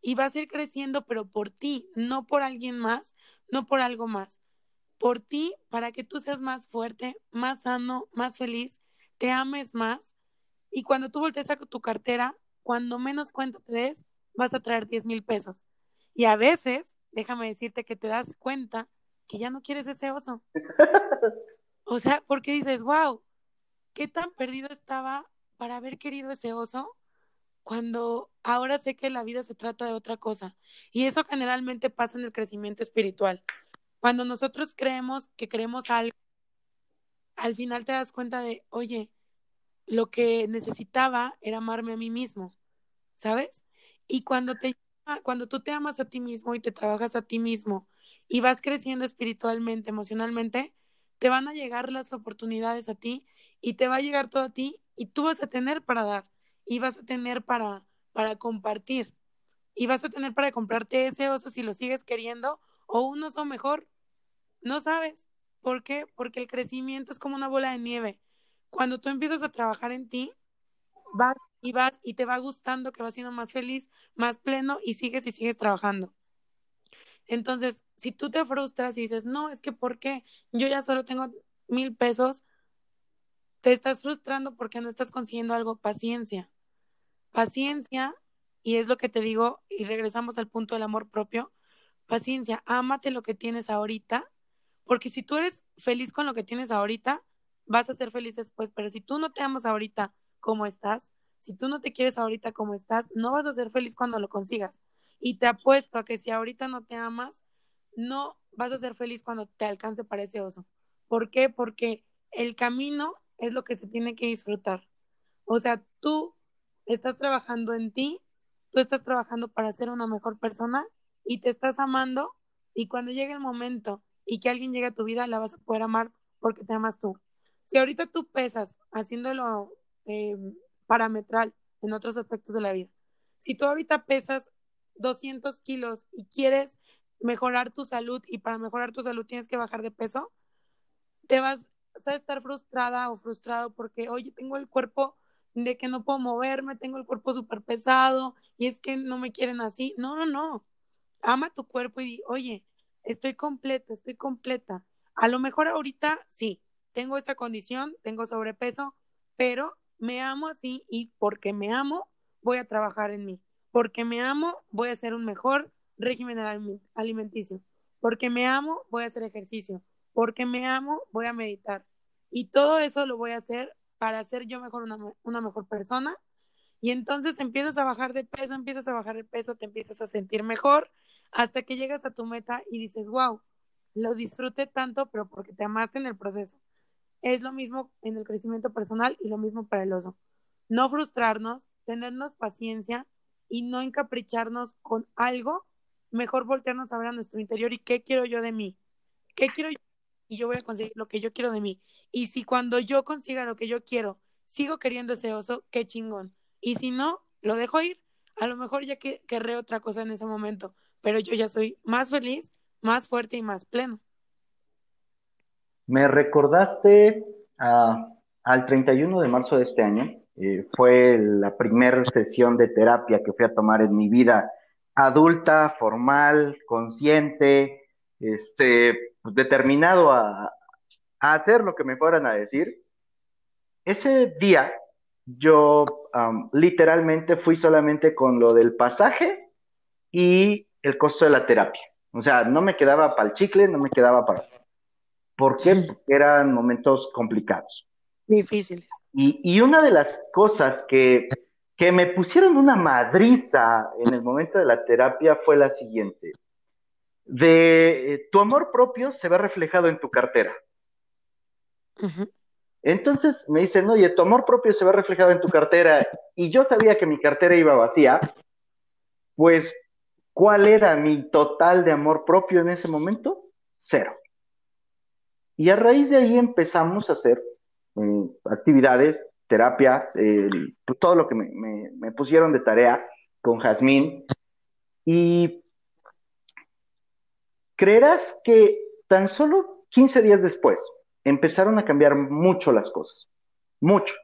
Y vas a ir creciendo, pero por ti, no por alguien más, no por algo más por ti, para que tú seas más fuerte, más sano, más feliz, te ames más. Y cuando tú voltees a tu cartera, cuando menos cuenta te des, vas a traer 10 mil pesos. Y a veces, déjame decirte que te das cuenta que ya no quieres ese oso. [laughs] O sea, porque dices, wow, qué tan perdido estaba para haber querido ese oso cuando ahora sé que la vida se trata de otra cosa. Y eso generalmente pasa en el crecimiento espiritual. Cuando nosotros creemos que queremos algo, al final te das cuenta de, oye, lo que necesitaba era amarme a mí mismo, ¿sabes? Y cuando te cuando tú te amas a ti mismo y te trabajas a ti mismo y vas creciendo espiritualmente, emocionalmente, te van a llegar las oportunidades a ti y te va a llegar todo a ti y tú vas a tener para dar y vas a tener para, para compartir y vas a tener para comprarte ese oso si lo sigues queriendo o un oso mejor. No sabes. ¿Por qué? Porque el crecimiento es como una bola de nieve. Cuando tú empiezas a trabajar en ti, vas y vas y te va gustando que vas siendo más feliz, más pleno y sigues y sigues trabajando. Entonces, si tú te frustras y dices, no, es que ¿por qué? Yo ya solo tengo mil pesos, te estás frustrando porque no estás consiguiendo algo. Paciencia. Paciencia, y es lo que te digo, y regresamos al punto del amor propio. Paciencia, ámate lo que tienes ahorita, porque si tú eres feliz con lo que tienes ahorita, vas a ser feliz después, pero si tú no te amas ahorita como estás, si tú no te quieres ahorita como estás, no vas a ser feliz cuando lo consigas. Y te apuesto a que si ahorita no te amas, no vas a ser feliz cuando te alcance para ese oso. ¿Por qué? Porque el camino es lo que se tiene que disfrutar. O sea, tú estás trabajando en ti, tú estás trabajando para ser una mejor persona y te estás amando y cuando llegue el momento y que alguien llegue a tu vida, la vas a poder amar porque te amas tú. Si ahorita tú pesas haciéndolo eh, parametral en otros aspectos de la vida, si tú ahorita pesas 200 kilos y quieres mejorar tu salud y para mejorar tu salud tienes que bajar de peso, te vas a estar frustrada o frustrado porque, oye, tengo el cuerpo de que no puedo moverme, tengo el cuerpo súper pesado y es que no me quieren así. No, no, no. Ama tu cuerpo y oye, estoy completa, estoy completa. A lo mejor ahorita sí, tengo esta condición, tengo sobrepeso, pero me amo así y porque me amo, voy a trabajar en mí. Porque me amo, voy a hacer un mejor régimen alimenticio. Porque me amo, voy a hacer ejercicio. Porque me amo, voy a meditar. Y todo eso lo voy a hacer para ser yo mejor una, una mejor persona. Y entonces empiezas a bajar de peso, empiezas a bajar de peso, te empiezas a sentir mejor hasta que llegas a tu meta y dices, wow, lo disfruté tanto, pero porque te amaste en el proceso. Es lo mismo en el crecimiento personal y lo mismo para el oso. No frustrarnos, tenernos paciencia y no encapricharnos con algo, mejor voltearnos a ver a nuestro interior y qué quiero yo de mí, qué quiero yo y yo voy a conseguir lo que yo quiero de mí. Y si cuando yo consiga lo que yo quiero, sigo queriendo ese oso, qué chingón. Y si no, lo dejo ir. A lo mejor ya que querré otra cosa en ese momento, pero yo ya soy más feliz, más fuerte y más pleno. Me recordaste al 31 de marzo de este año, eh, fue la primera sesión de terapia que fui a tomar en mi vida adulta, formal, consciente, este, determinado a, hacer lo que me fueran a decir. Ese día yo literalmente fui solamente con lo del pasaje y el costo de la terapia. O sea, no me quedaba para el chicle, no me quedaba para... ¿Por qué? Porque eran momentos complicados. Difíciles. Y, una de las cosas que, que me pusieron una madriza en el momento de la terapia fue la siguiente. De eh, tu amor propio se ve reflejado en tu cartera. Entonces me dicen, oye, tu amor propio se ve reflejado en tu cartera y yo sabía que mi cartera iba vacía, pues, ¿cuál era mi total de amor propio en ese momento? Cero. Y a raíz de ahí empezamos a hacer eh, actividades, terapia, pues, todo lo que me, pusieron de tarea con Jazmín. Y creerás que tan solo 15 días después empezaron a cambiar mucho las cosas, mucho.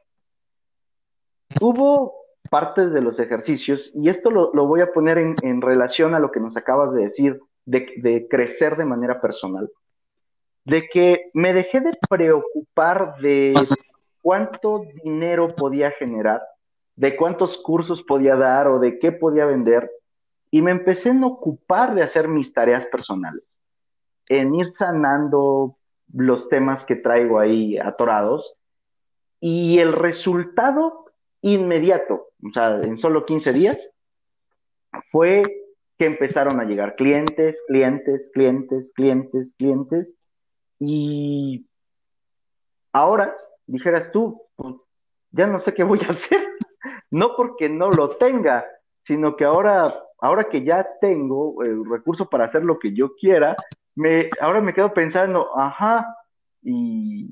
Hubo partes de los ejercicios, y esto lo, voy a poner en, relación a lo que nos acabas de decir, de crecer de manera personal de que me dejé de preocupar de cuánto dinero podía generar, de cuántos cursos podía dar o de qué podía vender, y me empecé a ocupar de hacer mis tareas personales, en ir sanando los temas que traigo ahí atorados, y el resultado inmediato, o sea, en solo 15 días, fue que empezaron a llegar clientes, clientes, clientes, clientes, clientes, y ahora, dijeras tú, pues ya no sé qué voy a [laughs] hacer. No porque no lo tenga, sino que ahora, ahora que ya tengo el recurso para hacer lo que yo quiera, me, ahora me quedo pensando, ajá, y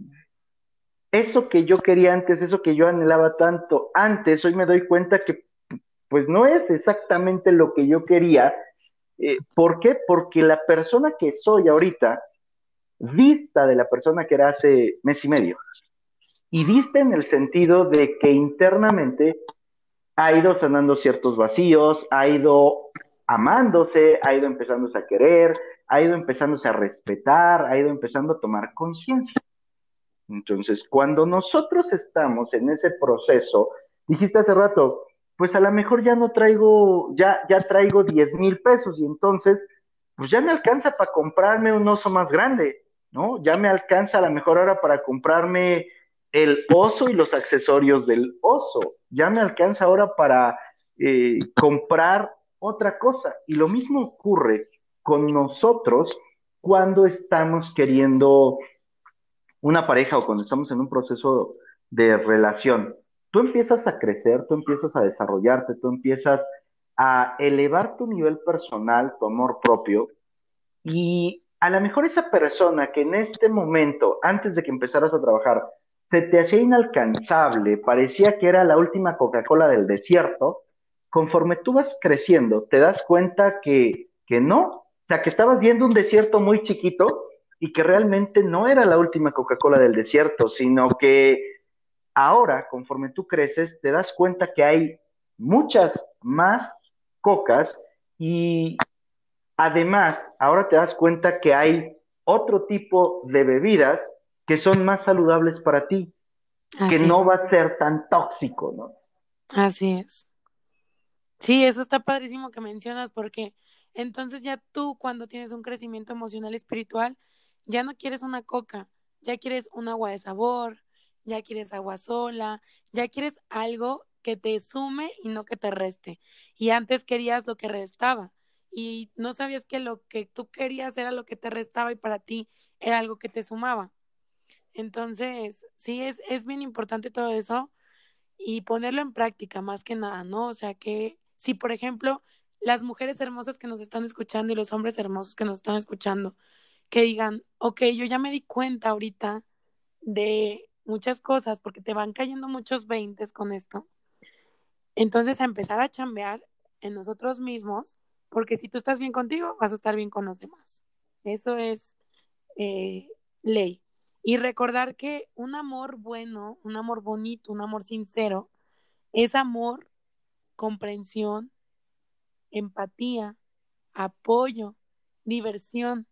eso que yo quería antes, eso que yo anhelaba tanto antes, hoy me doy cuenta que pues no es exactamente lo que yo quería. Eh, ¿Por qué? Porque la persona que soy ahorita vista de la persona que era hace mes y medio. Y vista en el sentido de que internamente ha ido sanando ciertos vacíos, ha ido amándose, ha ido empezándose a querer, ha ido empezándose a respetar, ha ido empezando a tomar conciencia. Entonces, cuando nosotros estamos en ese proceso, dijiste hace rato, pues a lo mejor ya no traigo, ya, ya traigo 10 mil pesos y entonces, pues ya me alcanza para comprarme un oso más grande, ¿no? Ya me alcanza a lo mejor ahora para comprarme el oso y los accesorios del oso, ya me alcanza ahora para eh, comprar otra cosa. Y lo mismo ocurre con nosotros cuando estamos queriendo una pareja o cuando estamos en un proceso de relación. Tú empiezas a crecer, tú empiezas a desarrollarte, tú empiezas a elevar tu nivel personal, tu amor propio, y a lo mejor esa persona que en este momento, antes de que empezaras a trabajar, se te hacía inalcanzable, parecía que era la última Coca-Cola del desierto, conforme tú vas creciendo, te das cuenta que, que no, o sea, que estabas viendo un desierto muy chiquito y que realmente no era la última Coca-Cola del desierto, sino que ahora, conforme tú creces, te das cuenta que hay muchas más cocas y además, ahora te das cuenta que hay otro tipo de bebidas que son más saludables para ti, que no va a ser tan tóxico, ¿no? Así es. Sí, eso está padrísimo que mencionas porque entonces ya tú cuando tienes un crecimiento emocional espiritual, ya no quieres una coca, ya quieres un agua de sabor, ya quieres agua sola, ya quieres algo que te sume y no que te reste. Y antes querías lo que restaba y no sabías que lo que tú querías era lo que te restaba y para ti era algo que te sumaba. Entonces, sí, es, es bien importante todo eso y ponerlo en práctica más que nada, ¿no? O sea que si, por ejemplo, las mujeres hermosas que nos están escuchando y los hombres hermosos que nos están escuchando, que digan, ok, yo ya me di cuenta ahorita de muchas cosas porque te van cayendo muchos veintes con esto. Entonces, a empezar a chambear en nosotros mismos, porque si tú estás bien contigo, vas a estar bien con los demás. Eso es eh, ley. Y recordar que un amor bueno, un amor bonito, un amor sincero, es amor comprensión, empatía, apoyo, diversión,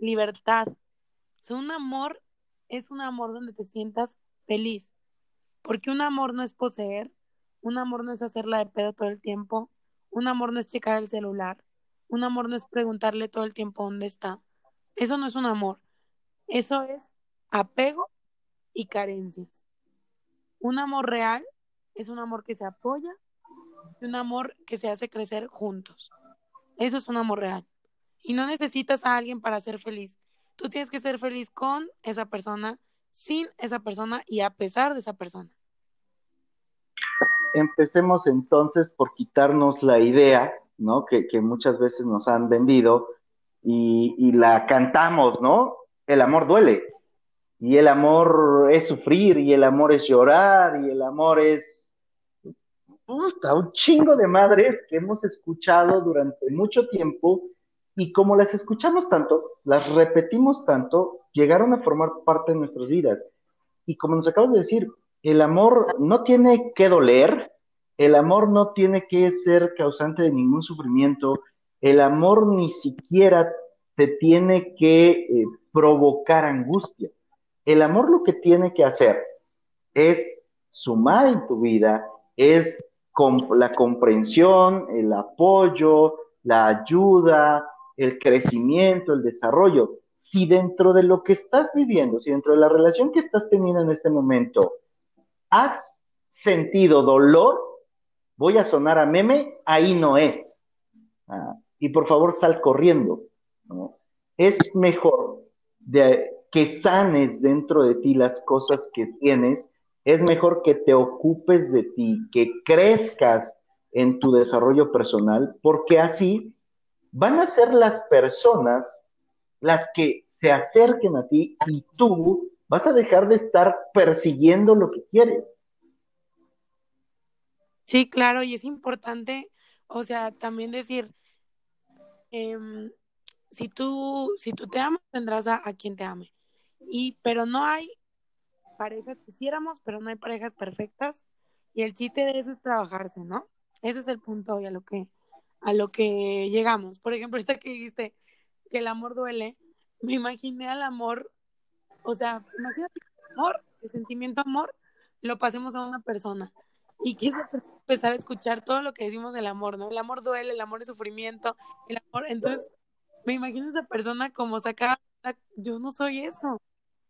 libertad. un amor es un amor donde te sientas feliz, porque un amor no es poseer, un amor no es hacerla de pedo todo el tiempo, un amor no es checar el celular, un amor no es preguntarle todo el tiempo dónde está. Eso no es un amor, eso es apego y carencias. Un amor real es un amor que se apoya, un amor que se hace crecer juntos. Eso es un amor real. Y no necesitas a alguien para ser feliz. Tú tienes que ser feliz con esa persona, sin esa persona y a pesar de esa persona. Empecemos entonces por quitarnos la idea, ¿no? Que, muchas veces nos han vendido y, y la cantamos, ¿no? El amor duele. Y el amor es sufrir, y el amor es llorar, y el amor es un chingo de madres que hemos escuchado durante mucho tiempo y como las escuchamos tanto, las repetimos tanto, llegaron a formar parte de nuestras vidas. Y como nos acabas de decir, el amor no tiene que doler, el amor no tiene que ser causante de ningún sufrimiento, el amor ni siquiera te tiene que eh, provocar angustia. El amor lo que tiene que hacer es sumar en tu vida, es la comprensión, el apoyo, la ayuda, el crecimiento, el desarrollo. Si dentro de lo que estás viviendo, si dentro de la relación que estás teniendo en este momento, has sentido dolor, voy a sonar a meme, ahí no es. Ah, y por favor, sal corriendo. Es mejor que sanes dentro de ti las cosas que tienes es mejor que te ocupes de ti, que crezcas en tu desarrollo personal, porque así van a ser las personas las que se acerquen a ti y tú vas a dejar de estar persiguiendo lo que quieres. Sí, claro, y es importante, o sea, también decir, em, si tú, si tú te amas, tendrás a, quien te ame. Y, pero no hay parejas, quisiéramos, pero no hay parejas perfectas. Y el chiste de eso es trabajarse, ¿no? Ese es el punto y a lo que, a lo que llegamos. Por ejemplo, esta que dijiste que el amor duele, me imaginé al amor, o sea, imagínate el amor, el sentimiento amor, lo pasemos a una persona. Y que empezar a escuchar todo lo que decimos del amor, ¿no? El amor duele, el amor es sufrimiento, el amor, entonces me imagino a esa persona como saca, yo no soy eso,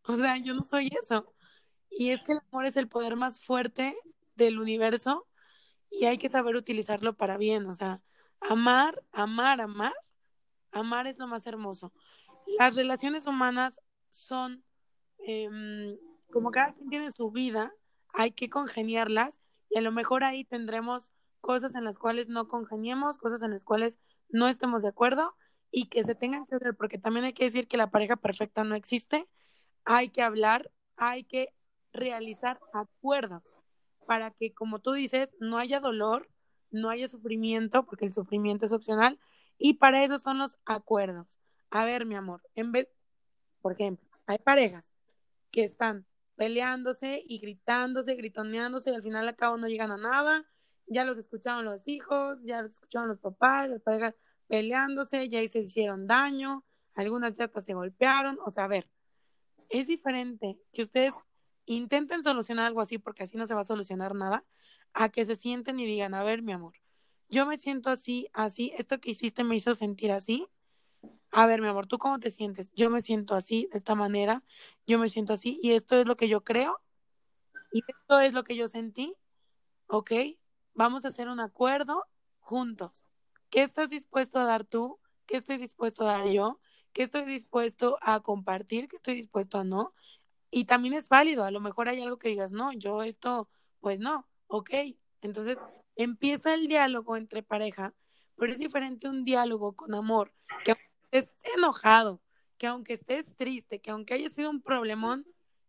o sea, yo no soy eso. Y es que el amor es el poder más fuerte del universo y hay que saber utilizarlo para bien, o sea, amar, amar, amar, amar es lo más hermoso. Las relaciones humanas son em, como cada quien tiene su vida, hay que congeniarlas y a lo mejor ahí tendremos cosas en las cuales no congeniemos, cosas en las cuales no estemos de acuerdo y que se tengan que ver, porque también hay que decir que la pareja perfecta no existe, hay que hablar, hay que realizar acuerdos para que, como tú dices, no haya dolor, no haya sufrimiento, porque el sufrimiento es opcional, y para eso son los acuerdos. A ver, mi amor, en vez, por ejemplo, hay parejas que están peleándose y gritándose, gritoneándose, y al final al no llegan a nada, ya los escucharon los hijos, ya los escucharon los papás, las parejas peleándose, ya se hicieron daño, algunas ya se golpearon, o sea, a ver, es diferente que ustedes intenten solucionar algo así, porque así no se va a solucionar nada, a que se sienten y digan, a ver, mi amor, yo me siento así, así, esto que hiciste me hizo sentir así. A ver, mi amor, ¿tú cómo te sientes? Yo me siento así, de esta manera, yo me siento así, y esto es lo que yo creo, y esto es lo que yo sentí, ¿ok? Vamos a hacer un acuerdo juntos. ¿Qué estás dispuesto a dar tú? ¿Qué estoy dispuesto a dar yo? ¿Qué estoy dispuesto a compartir? ¿Qué estoy dispuesto a no? Y también es válido, a lo mejor hay algo que digas, no, yo esto, pues no, ok. Entonces empieza el diálogo entre pareja, pero es diferente un diálogo con amor, que estés enojado, que aunque estés triste, que aunque haya sido un problemón,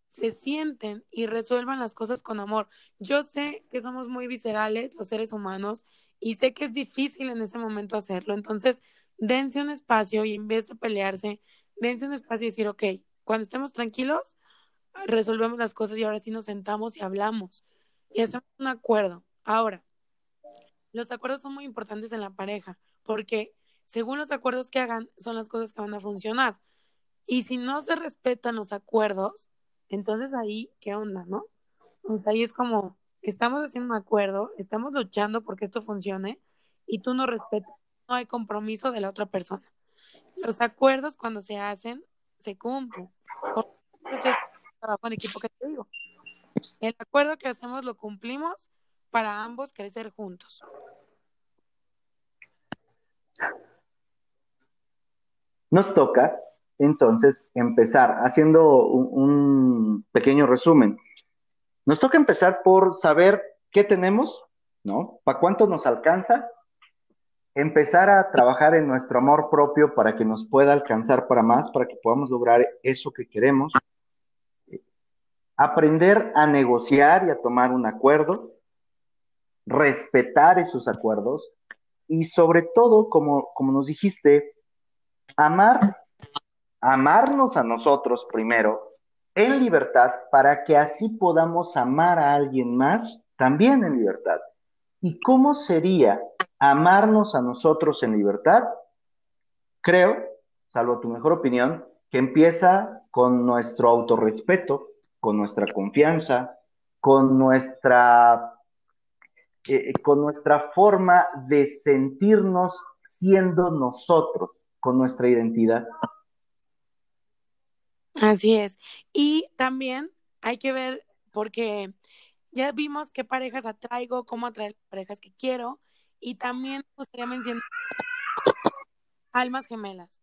se sienten y resuelvan las cosas con amor. Yo sé que somos muy viscerales los seres humanos y sé que es difícil en ese momento hacerlo. Entonces, dense un espacio y en vez de pelearse, dense un espacio y decir, ok, cuando estemos tranquilos, resolvemos las cosas y ahora sí nos sentamos y hablamos y hacemos un acuerdo. Ahora, los acuerdos son muy importantes en la pareja porque según los acuerdos que hagan son las cosas que van a funcionar. Y si no se respetan los acuerdos, entonces ahí, ¿qué onda, no? O sea, ahí es como, estamos haciendo un acuerdo, estamos luchando porque esto funcione y tú no respetas, no hay compromiso de la otra persona. Los acuerdos cuando se hacen, se cumplen. Entonces, es trabajo en equipo que te digo. El acuerdo que hacemos lo cumplimos para ambos crecer juntos. Nos toca entonces empezar haciendo un pequeño resumen. Nos toca empezar por saber qué tenemos, ¿no? ¿Para cuánto nos alcanza? Empezar a trabajar en nuestro amor propio para que nos pueda alcanzar para más, para que podamos lograr eso que queremos. Aprender a negociar y a tomar un acuerdo, respetar esos acuerdos y sobre todo, como, como nos dijiste, amar, amarnos a nosotros primero en libertad para que así podamos amar a alguien más también en libertad. ¿Y cómo sería amarnos a nosotros en libertad? Creo, salvo tu mejor opinión, que empieza con nuestro autorrespeto, con nuestra confianza, con nuestra, eh, con nuestra forma de sentirnos siendo nosotros, con nuestra identidad. Así es. Y también hay que ver, porque ya vimos qué parejas atraigo, cómo atraer parejas que quiero, y también me gustaría mencionar almas gemelas.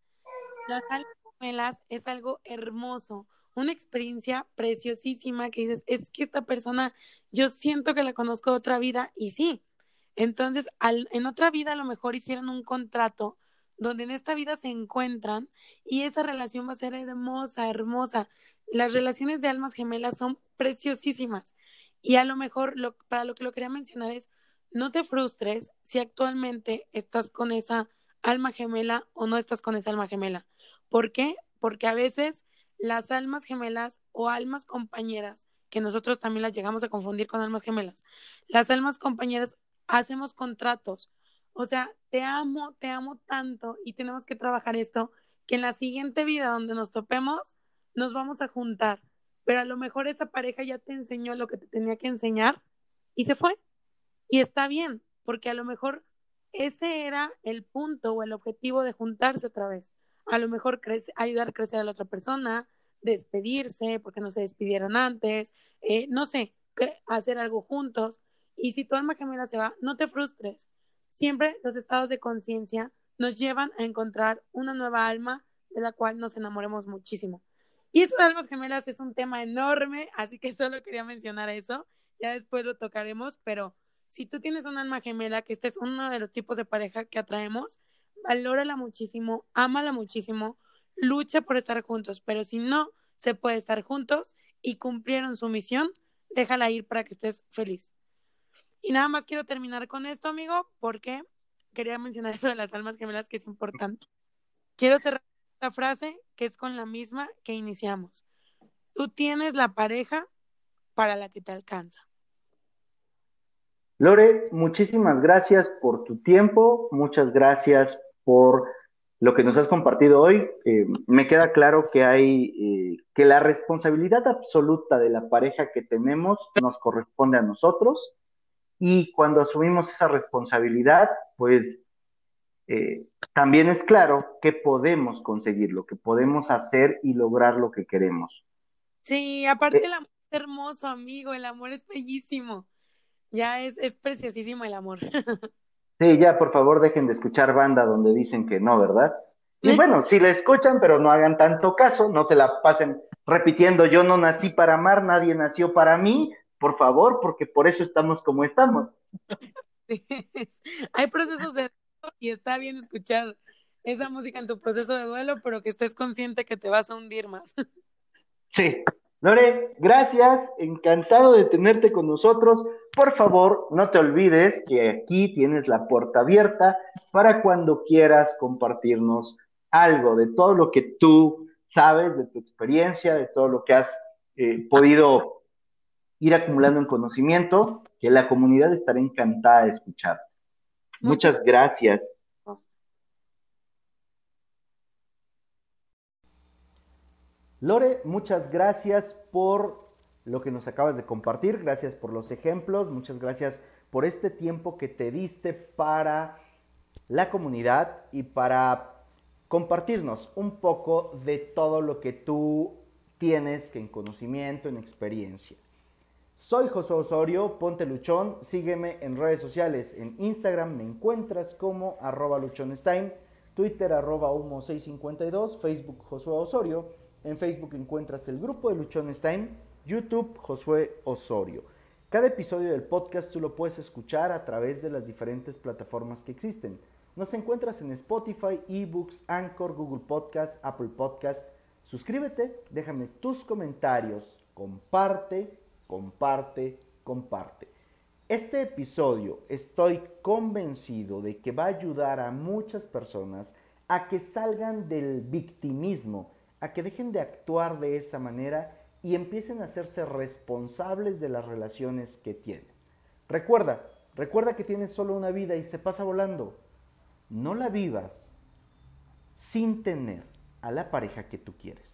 Las almas gemelas es algo hermoso, una experiencia preciosísima que dices, es que esta persona, yo siento que la conozco de otra vida, y sí, Entonces, en otra vida a lo mejor hicieron un contrato donde en esta vida se encuentran y esa relación va a ser hermosa, hermosa. Las relaciones de almas gemelas son preciosísimas. Y a lo mejor lo, para lo que lo quería mencionar es, no te frustres si actualmente estás con esa alma gemela o no estás con esa alma gemela. ¿Por qué? Porque a veces las almas gemelas o almas compañeras, que nosotros también las llegamos a confundir con almas gemelas, las almas compañeras hacemos contratos. O sea, te amo, te amo tanto y tenemos que trabajar esto, que en la siguiente vida donde nos topemos, nos vamos a juntar. Pero a lo mejor esa pareja ya te enseñó lo que te tenía que enseñar y se fue. Y está bien, porque a lo mejor ese era el punto o el objetivo de juntarse otra vez. A lo mejor ayudar a crecer a la otra persona, despedirse porque no se despidieron antes, eh, no sé, hacer algo juntos. Y si tu alma gemela se va, no te frustres. Siempre los estados de conciencia nos llevan a encontrar una nueva alma de la cual nos enamoremos muchísimo. Y estas almas gemelas es un tema enorme, así que solo quería mencionar eso. Ya después lo tocaremos, pero si tú tienes un alma gemela, que este es uno de los tipos de pareja que atraemos, valórala muchísimo, ámala muchísimo, lucha por estar juntos, pero si no se puede estar juntos y cumplieron su misión, déjala ir para que estés feliz. Y nada más quiero terminar con esto, amigo, porque quería mencionar eso de las almas gemelas que es importante. Quiero cerrar esta frase que es con la misma que iniciamos. Tú tienes la pareja para la que te alcanza. Lore, muchísimas gracias por tu tiempo, muchas gracias por lo que nos has compartido hoy. Eh, me queda claro que hay eh, que la responsabilidad absoluta de la pareja que tenemos nos corresponde a nosotros y cuando asumimos esa responsabilidad, pues eh, también es claro que podemos conseguirlo, que podemos hacer y lograr lo que queremos. Sí, aparte el amor es hermoso, amigo, el amor es bellísimo. Ya es, es preciosísimo el amor. [laughs] Sí, ya por favor dejen de escuchar banda donde dicen que no, ¿verdad? Y bueno, si la escuchan, pero no hagan tanto caso, no se la pasen repitiendo, yo no nací para amar, nadie nació para mí, por favor, porque por eso estamos como estamos. [laughs] Hay procesos de y está bien escuchar esa música en tu proceso de duelo, pero que estés consciente que te vas a hundir más. Sí. Lore, gracias, encantado de tenerte con nosotros. Por favor, no te olvides que aquí tienes la puerta abierta para cuando quieras compartirnos algo de todo lo que tú sabes, de tu experiencia, de todo lo que has eh, podido ir acumulando en conocimiento, que la comunidad estará encantada de escuchar. Muchas gracias. Lore, muchas gracias por lo que nos acabas de compartir, gracias por los ejemplos, muchas gracias por este tiempo que te diste para la comunidad y para compartirnos un poco de todo lo que tú tienes que en conocimiento, en experiencia. Soy José Osorio, ponte luchón, sígueme en redes sociales, en Instagram me encuentras como arroba Twitter arroba humo652, Facebook Josué Osorio, en Facebook encuentras el grupo de Luchones YouTube Josué Osorio. Cada episodio del podcast tú lo puedes escuchar a través de las diferentes plataformas que existen. Nos encuentras en Spotify, eBooks, Anchor, Google Podcast, Apple Podcast. Suscríbete, déjame tus comentarios, comparte comparte, comparte. Este episodio estoy convencido de que va a ayudar a muchas personas a que salgan del victimismo, a que dejen de actuar de esa manera y empiecen a hacerse responsables de las relaciones que tienen. Recuerda, recuerda que tienes solo una vida y se pasa volando. No la vivas sin tener a la pareja que tú quieres.